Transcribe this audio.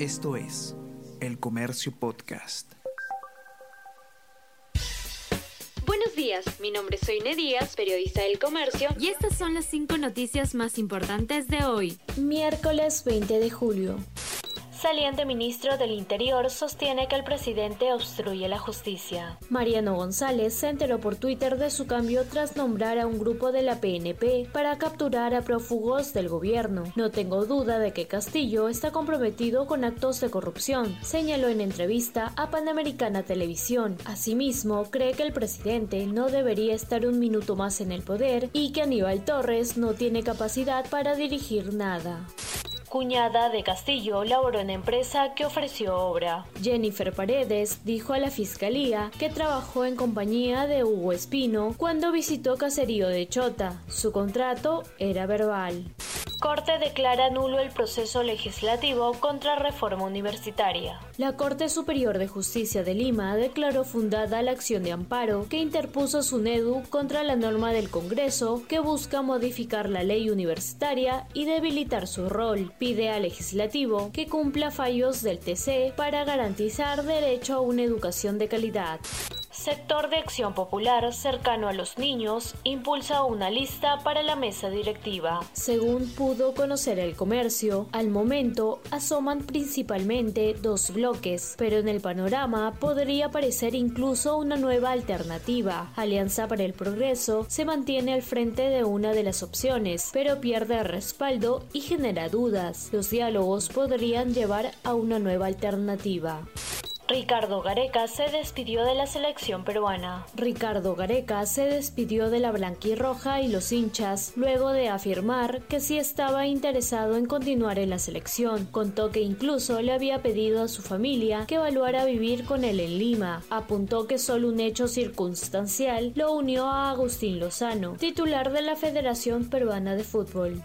Esto es El Comercio Podcast. Buenos días, mi nombre es Soine Díaz, periodista del Comercio, y estas son las cinco noticias más importantes de hoy, miércoles 20 de julio. Saliente ministro del Interior sostiene que el presidente obstruye la justicia. Mariano González se enteró por Twitter de su cambio tras nombrar a un grupo de la PNP para capturar a prófugos del gobierno. No tengo duda de que Castillo está comprometido con actos de corrupción, señaló en entrevista a Panamericana Televisión. Asimismo, cree que el presidente no debería estar un minuto más en el poder y que Aníbal Torres no tiene capacidad para dirigir nada cuñada de Castillo, laboró en empresa que ofreció obra. Jennifer Paredes dijo a la fiscalía que trabajó en compañía de Hugo Espino cuando visitó Caserío de Chota. Su contrato era verbal. Corte declara nulo el proceso legislativo contra reforma universitaria. La Corte Superior de Justicia de Lima declaró fundada la acción de amparo que interpuso SUNEDU contra la norma del Congreso que busca modificar la ley universitaria y debilitar su rol. Pide al legislativo que cumpla fallos del TC para garantizar derecho a una educación de calidad. Sector de Acción Popular cercano a los niños impulsa una lista para la mesa directiva. Según pudo conocer el comercio, al momento asoman principalmente dos bloques, pero en el panorama podría aparecer incluso una nueva alternativa. Alianza para el Progreso se mantiene al frente de una de las opciones, pero pierde respaldo y genera dudas. Los diálogos podrían llevar a una nueva alternativa. Ricardo Gareca se despidió de la selección peruana. Ricardo Gareca se despidió de la blanquirroja y los hinchas luego de afirmar que sí estaba interesado en continuar en la selección. Contó que incluso le había pedido a su familia que evaluara vivir con él en Lima. Apuntó que solo un hecho circunstancial lo unió a Agustín Lozano, titular de la Federación Peruana de Fútbol.